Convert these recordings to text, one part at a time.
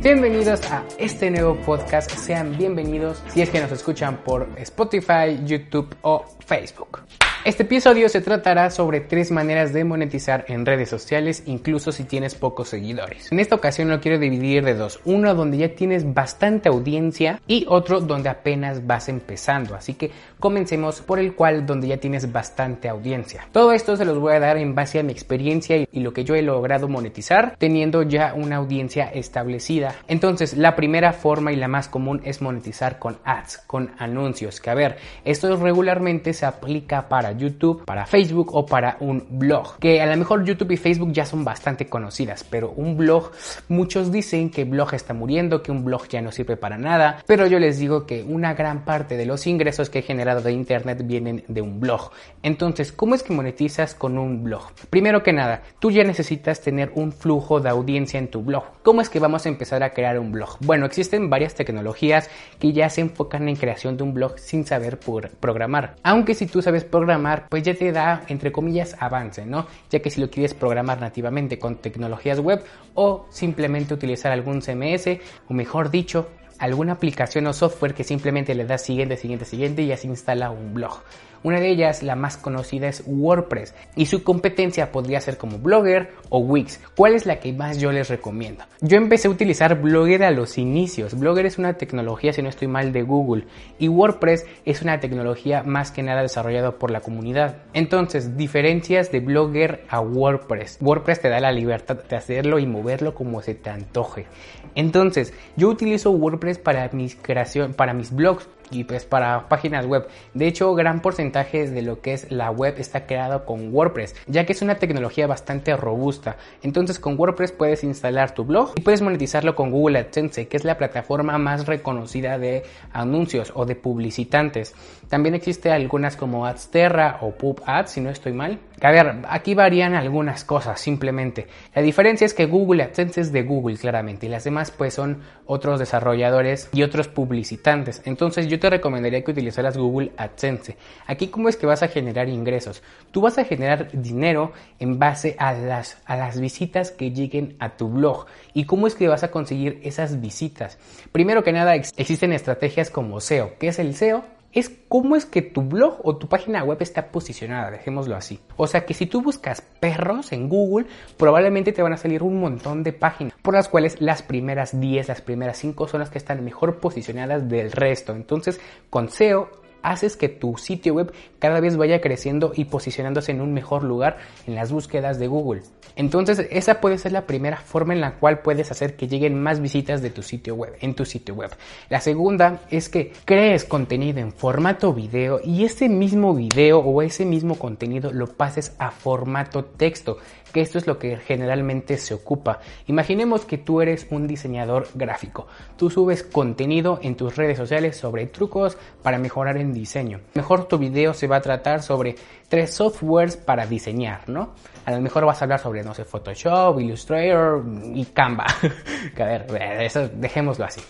Bienvenidos a este nuevo podcast, sean bienvenidos si es que nos escuchan por Spotify, YouTube o Facebook. Este episodio se tratará sobre tres maneras de monetizar en redes sociales, incluso si tienes pocos seguidores. En esta ocasión lo quiero dividir de dos, uno donde ya tienes bastante audiencia y otro donde apenas vas empezando, así que comencemos por el cual donde ya tienes bastante audiencia. Todo esto se los voy a dar en base a mi experiencia y lo que yo he logrado monetizar teniendo ya una audiencia establecida. Entonces, la primera forma y la más común es monetizar con ads, con anuncios, que a ver, esto regularmente se aplica para YouTube, para Facebook o para un blog. Que a lo mejor YouTube y Facebook ya son bastante conocidas, pero un blog, muchos dicen que blog está muriendo, que un blog ya no sirve para nada, pero yo les digo que una gran parte de los ingresos que he generado de Internet vienen de un blog. Entonces, ¿cómo es que monetizas con un blog? Primero que nada, tú ya necesitas tener un flujo de audiencia en tu blog. ¿Cómo es que vamos a empezar a crear un blog? Bueno, existen varias tecnologías que ya se enfocan en creación de un blog sin saber programar. Aunque si tú sabes programar, pues ya te da, entre comillas, avance, ¿no? Ya que si lo quieres programar nativamente con tecnologías web o simplemente utilizar algún CMS, o mejor dicho, alguna aplicación o software que simplemente le das siguiente, siguiente, siguiente y ya se instala un blog. Una de ellas, la más conocida, es WordPress y su competencia podría ser como Blogger o Wix. ¿Cuál es la que más yo les recomiendo? Yo empecé a utilizar Blogger a los inicios. Blogger es una tecnología, si no estoy mal, de Google y WordPress es una tecnología más que nada desarrollada por la comunidad. Entonces, diferencias de Blogger a WordPress. WordPress te da la libertad de hacerlo y moverlo como se te antoje. Entonces, yo utilizo WordPress para mis creación, para mis blogs y pues para páginas web. De hecho, gran porcentaje de lo que es la web está creado con WordPress, ya que es una tecnología bastante robusta. Entonces, con WordPress puedes instalar tu blog y puedes monetizarlo con Google AdSense, que es la plataforma más reconocida de anuncios o de publicitantes. También existe algunas como AdSterra o PubAds, si no estoy mal. A ver, aquí varían algunas cosas simplemente. La diferencia es que Google AdSense es de Google claramente y las demás pues son otros desarrolladores y otros publicitantes. Entonces yo te recomendaría que utilizaras Google AdSense. Aquí cómo es que vas a generar ingresos. Tú vas a generar dinero en base a las, a las visitas que lleguen a tu blog. ¿Y cómo es que vas a conseguir esas visitas? Primero que nada existen estrategias como SEO. ¿Qué es el SEO? Es cómo es que tu blog o tu página web está posicionada, dejémoslo así. O sea que si tú buscas perros en Google, probablemente te van a salir un montón de páginas, por las cuales las primeras 10, las primeras 5 son las que están mejor posicionadas del resto. Entonces, con SEO haces que tu sitio web cada vez vaya creciendo y posicionándose en un mejor lugar en las búsquedas de Google. Entonces, esa puede ser la primera forma en la cual puedes hacer que lleguen más visitas de tu sitio web, en tu sitio web. La segunda es que crees contenido en formato video y ese mismo video o ese mismo contenido lo pases a formato texto que esto es lo que generalmente se ocupa. Imaginemos que tú eres un diseñador gráfico. Tú subes contenido en tus redes sociales sobre trucos para mejorar en diseño. Mejor tu video se va a tratar sobre tres softwares para diseñar, ¿no? A lo mejor vas a hablar sobre, no sé, Photoshop, Illustrator y Canva. a ver, eso dejémoslo así.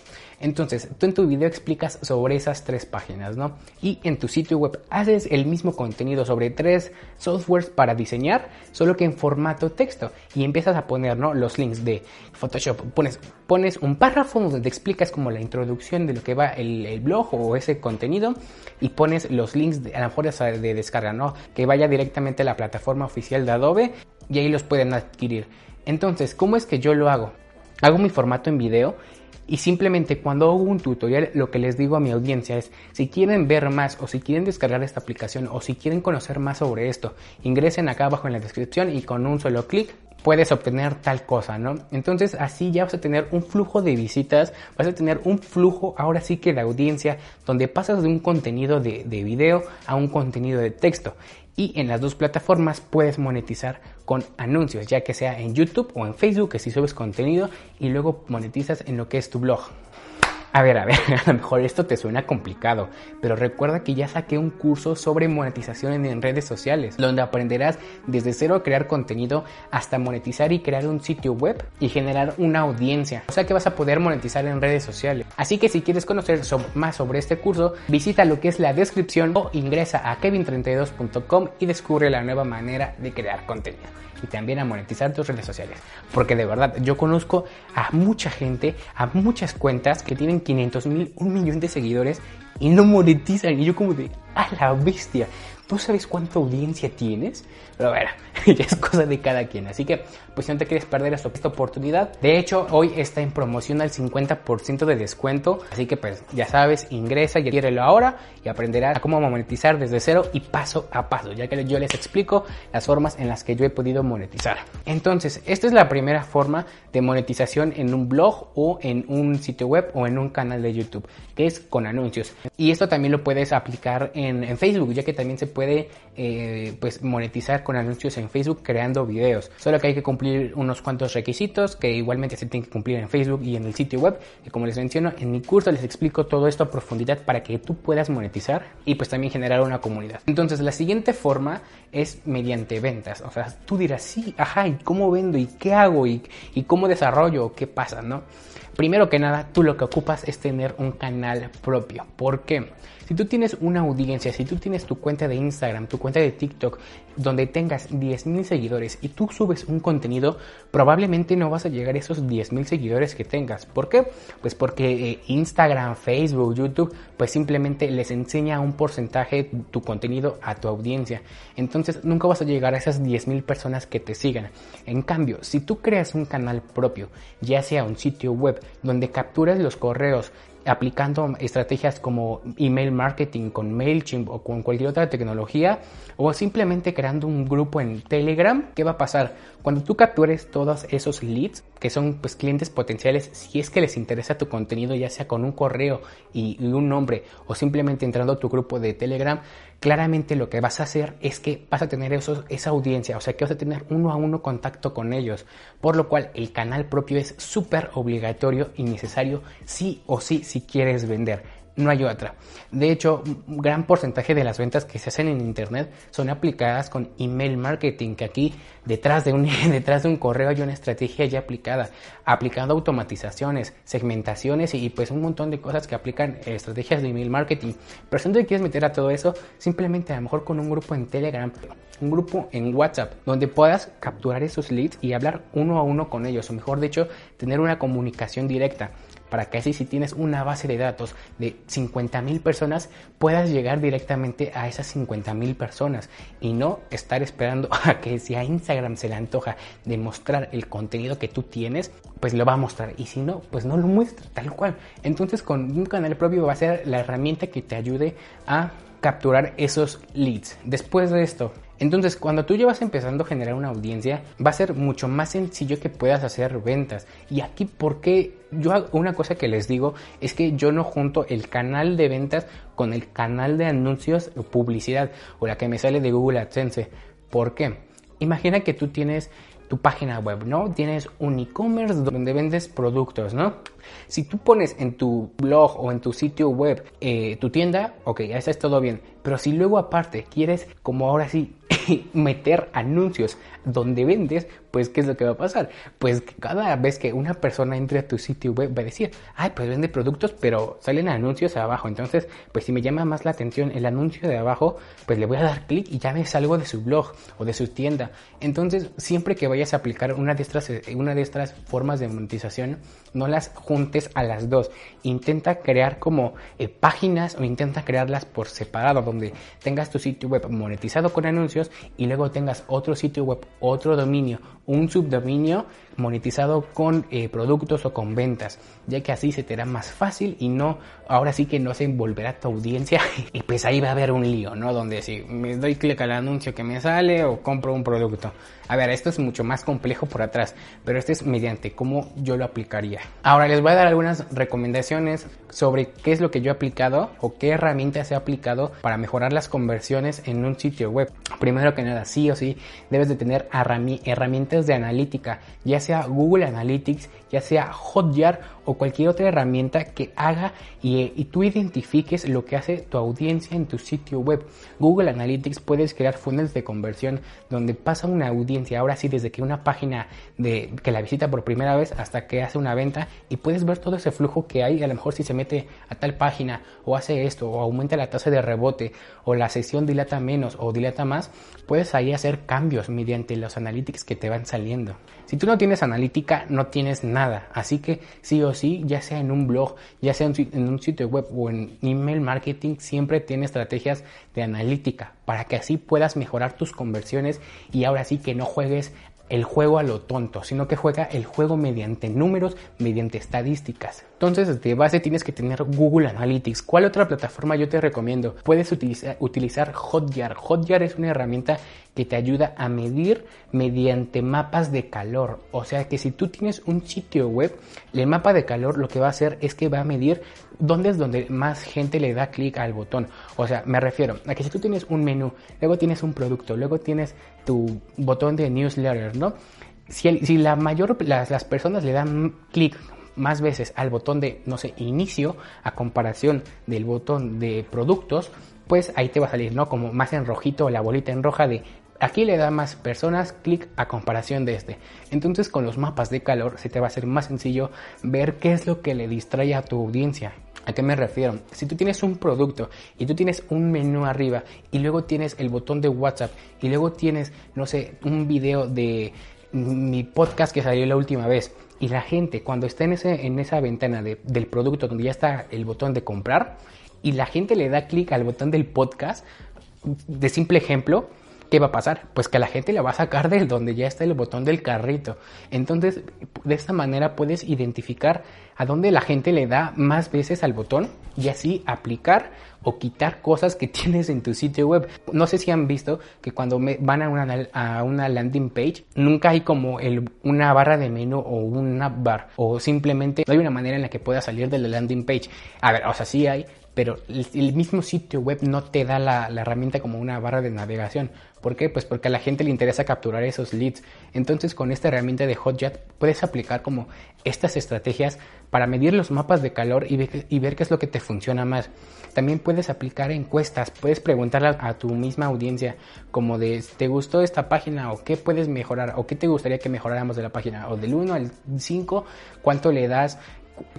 Entonces, tú en tu video explicas sobre esas tres páginas, ¿no? Y en tu sitio web haces el mismo contenido sobre tres softwares para diseñar, solo que en formato texto. Y empiezas a poner, ¿no? Los links de Photoshop. Pones, pones un párrafo donde explicas como la introducción de lo que va el, blog o ese contenido y pones los links de, a lo mejor de descarga, ¿no? Que vaya directamente a la plataforma oficial de Adobe y ahí los pueden adquirir. Entonces, ¿cómo es que yo lo hago? Hago mi formato en video y simplemente cuando hago un tutorial, lo que les digo a mi audiencia es, si quieren ver más o si quieren descargar esta aplicación o si quieren conocer más sobre esto, ingresen acá abajo en la descripción y con un solo clic puedes obtener tal cosa, ¿no? Entonces así ya vas a tener un flujo de visitas, vas a tener un flujo ahora sí que de audiencia, donde pasas de un contenido de, de video a un contenido de texto. Y en las dos plataformas puedes monetizar con anuncios, ya que sea en YouTube o en Facebook, que si subes contenido y luego monetizas en lo que es tu blog. A ver, a ver, a lo mejor esto te suena complicado, pero recuerda que ya saqué un curso sobre monetización en redes sociales, donde aprenderás desde cero a crear contenido hasta monetizar y crear un sitio web y generar una audiencia. O sea que vas a poder monetizar en redes sociales. Así que si quieres conocer más sobre este curso, visita lo que es la descripción o ingresa a kevin32.com y descubre la nueva manera de crear contenido y también a monetizar tus redes sociales. Porque de verdad, yo conozco a mucha gente, a muchas cuentas que tienen 500 mil, un millón de seguidores y no monetizan. Y yo como de, a la bestia. ¿Tú sabes cuánta audiencia tienes? Pero bueno, ya es cosa de cada quien. Así que, pues si no te quieres perder esta oportunidad, de hecho, hoy está en promoción al 50% de descuento. Así que, pues ya sabes, ingresa y adquiérelo ahora y aprenderás a cómo monetizar desde cero y paso a paso, ya que yo les explico las formas en las que yo he podido monetizar. Entonces, esta es la primera forma de monetización en un blog o en un sitio web o en un canal de YouTube, que es con anuncios. Y esto también lo puedes aplicar en, en Facebook, ya que también se puede eh, pues monetizar con anuncios en Facebook creando videos. Solo que hay que cumplir unos cuantos requisitos que igualmente se tienen que cumplir en Facebook y en el sitio web. Y como les menciono, en mi curso les explico todo esto a profundidad para que tú puedas monetizar y pues también generar una comunidad. Entonces la siguiente forma es mediante ventas. O sea, tú dirás, sí, ajá, ¿y cómo vendo? ¿Y qué hago? ¿Y, y cómo desarrollo? ¿Qué pasa? ¿No? Primero que nada, tú lo que ocupas es tener un canal propio. ¿Por qué? Si tú tienes una audiencia, si tú tienes tu cuenta de Instagram, tu cuenta de TikTok, donde tengas 10.000 seguidores y tú subes un contenido, probablemente no vas a llegar a esos 10.000 seguidores que tengas. ¿Por qué? Pues porque eh, Instagram, Facebook, YouTube, pues simplemente les enseña un porcentaje tu contenido a tu audiencia. Entonces nunca vas a llegar a esas 10.000 personas que te sigan. En cambio, si tú creas un canal propio, ya sea un sitio web, donde capturas los correos, aplicando estrategias como email marketing con MailChimp o con cualquier otra tecnología o simplemente creando un grupo en Telegram, ¿qué va a pasar? Cuando tú captures todos esos leads, que son pues clientes potenciales, si es que les interesa tu contenido, ya sea con un correo y, un nombre o simplemente entrando a tu grupo de Telegram, claramente lo que vas a hacer es que vas a tener esa audiencia, o sea que vas a tener uno a uno contacto con ellos, por lo cual el canal propio es súper obligatorio y necesario sí o sí si quieres vender no hay otra. De hecho, un gran porcentaje de las ventas que se hacen en internet son aplicadas con email marketing, que aquí detrás de un, detrás de un correo hay una estrategia ya aplicada, aplicando automatizaciones, segmentaciones y, pues un montón de cosas que aplican estrategias de email marketing. Pero si no te quieres meter a todo eso, simplemente a lo mejor con un grupo en Telegram, un grupo en WhatsApp, donde puedas capturar esos leads y hablar uno a uno con ellos, o mejor dicho, tener una comunicación directa para que así si tienes una base de datos de 50.000 personas puedas llegar directamente a esas 50.000 personas y no estar esperando a que si a Instagram se le antoja de mostrar el contenido que tú tienes, pues lo va a mostrar y si no, pues no lo muestra tal cual. Entonces con un canal propio va a ser la herramienta que te ayude a capturar esos leads. Después de esto, entonces, cuando tú llevas empezando a generar una audiencia, va a ser mucho más sencillo que puedas hacer ventas. Y aquí, ¿por qué? Yo una cosa que les digo es que yo no junto el canal de ventas con el canal de anuncios o publicidad o la que me sale de Google AdSense. ¿Por qué? Imagina que tú tienes tu página web, ¿no? Tienes un e-commerce donde vendes productos, ¿no? Si tú pones en tu blog o en tu sitio web eh, tu tienda, ok, eso es todo bien. Pero si luego aparte quieres, como ahora sí, meter anuncios donde vendes, pues ¿qué es lo que va a pasar? Pues cada vez que una persona entre a tu sitio web va a decir, ay, pues vende productos, pero salen anuncios abajo. Entonces, pues si me llama más la atención el anuncio de abajo, pues le voy a dar clic y ya me salgo de su blog o de su tienda. Entonces, siempre que vayas a aplicar una de estas, una de estas formas de monetización, no las juntes a las dos. Intenta crear como eh, páginas o intenta crearlas por separado, donde tengas tu sitio web monetizado con anuncios y luego tengas otro sitio web, otro dominio, un subdominio monetizado con eh, productos o con ventas, ya que así se te hará más fácil y no, ahora sí que no se envolverá tu audiencia y pues ahí va a haber un lío, ¿no? Donde si me doy clic al anuncio que me sale o compro un producto. A ver, esto es mucho más complejo por atrás, pero este es mediante cómo yo lo aplicaría. Ahora les voy a dar algunas recomendaciones sobre qué es lo que yo he aplicado o qué herramientas he aplicado para mejorar las conversiones en un sitio web. Primero que nada, sí o sí, debes de tener herramientas de analítica, ya sea Google Analytics, ya sea Hotjar o cualquier otra herramienta que haga y, tú identifiques lo que hace tu audiencia en tu sitio web. Google Analytics puedes crear funnels de conversión donde pasa una audiencia, ahora sí, desde que una página que la visita por primera vez hasta que hace una venta y puedes ver todo ese flujo que hay, a lo mejor si se mete a tal página o hace esto o aumenta la tasa de rebote o la sesión dilata menos o dilata más, puedes ahí hacer cambios mediante los analytics que te van saliendo. Si tú no tienes analítica, no tienes nada. Así que sí o sí, ya sea en un blog, ya sea en un sitio web o en email marketing, siempre tiene estrategias de analítica para que así puedas mejorar tus conversiones y ahora sí que no juegues el juego a lo tonto, sino que juega el juego mediante números, mediante estadísticas. Entonces, de base tienes que tener Google Analytics. ¿Cuál otra plataforma yo te recomiendo? Puedes utilizar, Hotjar. Hotjar es una herramienta que te ayuda a medir mediante mapas de calor. O sea que si tú tienes un sitio web, el mapa de calor lo que va a hacer es que va a medir dónde es donde más gente le da clic al botón. O sea, me refiero a que si tú tienes un menú, luego tienes un producto, luego tienes tu botón de newsletter, ¿no? Si, la mayor, las, las personas le dan clic más veces al botón de, no sé, inicio a comparación del botón de productos, pues ahí te va a salir, ¿no? Como más en rojito la bolita en roja de aquí le da más personas clic a comparación de este. Entonces con los mapas de calor se te va a hacer más sencillo ver qué es lo que le distrae a tu audiencia. ¿A qué me refiero? Si tú tienes un producto y tú tienes un menú arriba y luego tienes el botón de WhatsApp y luego tienes, no sé, un video de mi podcast que salió la última vez y la gente cuando está en, ese, en esa ventana del producto donde ya está el botón de comprar y la gente le da clic al botón del podcast, de simple ejemplo, ¿qué va a pasar? Pues que la gente le va a sacar de donde ya está el botón del carrito. Entonces, de esta manera puedes identificar a dónde la gente le da más veces al botón y así aplicar o quitar cosas que tienes en tu sitio web. No sé si han visto que cuando van a una, a una landing page nunca hay como el, una barra de menú o una bar o simplemente no hay una manera en la que puedas salir de la landing page. A ver, o sea, sí hay, pero el, mismo sitio web no te da la, la, herramienta como una barra de navegación. ¿Por qué? Pues porque a la gente le interesa capturar esos leads. Entonces con esta herramienta de Hotjar puedes aplicar como estas estrategias para medir los mapas de calor y ver, qué es lo que te funciona más. También puedes aplicar encuestas, puedes preguntarle a, tu misma audiencia como de ¿te gustó esta página o qué puedes mejorar o qué te gustaría que mejoráramos de la página? O del 1 al 5, ¿cuánto le das?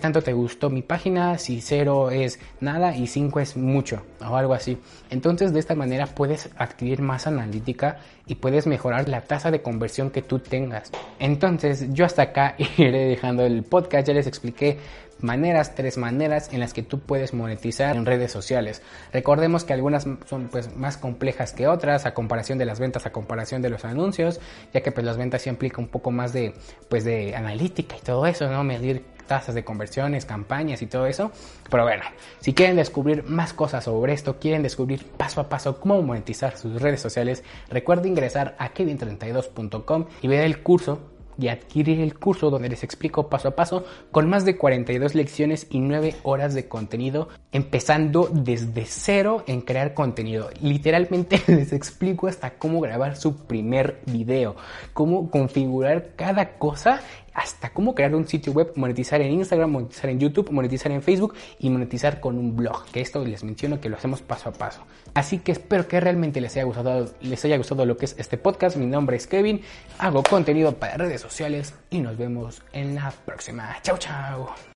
Tanto te gustó mi página, si cero es nada y 5 es mucho o algo así. Entonces de esta manera puedes adquirir más analítica y puedes mejorar la tasa de conversión que tú tengas. Entonces yo hasta acá iré dejando el podcast, ya les expliqué maneras, tres maneras en las que tú puedes monetizar en redes sociales. Recordemos que algunas son pues más complejas que otras a comparación de las ventas, a comparación de los anuncios, ya que pues las ventas sí implica un poco más de pues de analítica y todo eso, ¿no? Medir tasas de conversiones, campañas y todo eso. Pero bueno, si quieren descubrir más cosas sobre esto, quieren descubrir paso a paso cómo monetizar sus redes sociales, recuerda ingresar a kevin32.com y ver el curso y adquirir el curso donde les explico paso a paso con más de 42 lecciones y 9 horas de contenido, empezando desde cero en crear contenido. Literalmente les explico hasta cómo grabar su primer video, cómo configurar cada cosa hasta cómo crear un sitio web, monetizar en Instagram, monetizar en YouTube, monetizar en Facebook y monetizar con un blog, que esto les menciono que lo hacemos paso a paso. Así que espero que realmente les haya gustado, les haya gustado lo que es este podcast. Mi nombre es Kevin, hago contenido para redes sociales y nos vemos en la próxima. Chao, chao.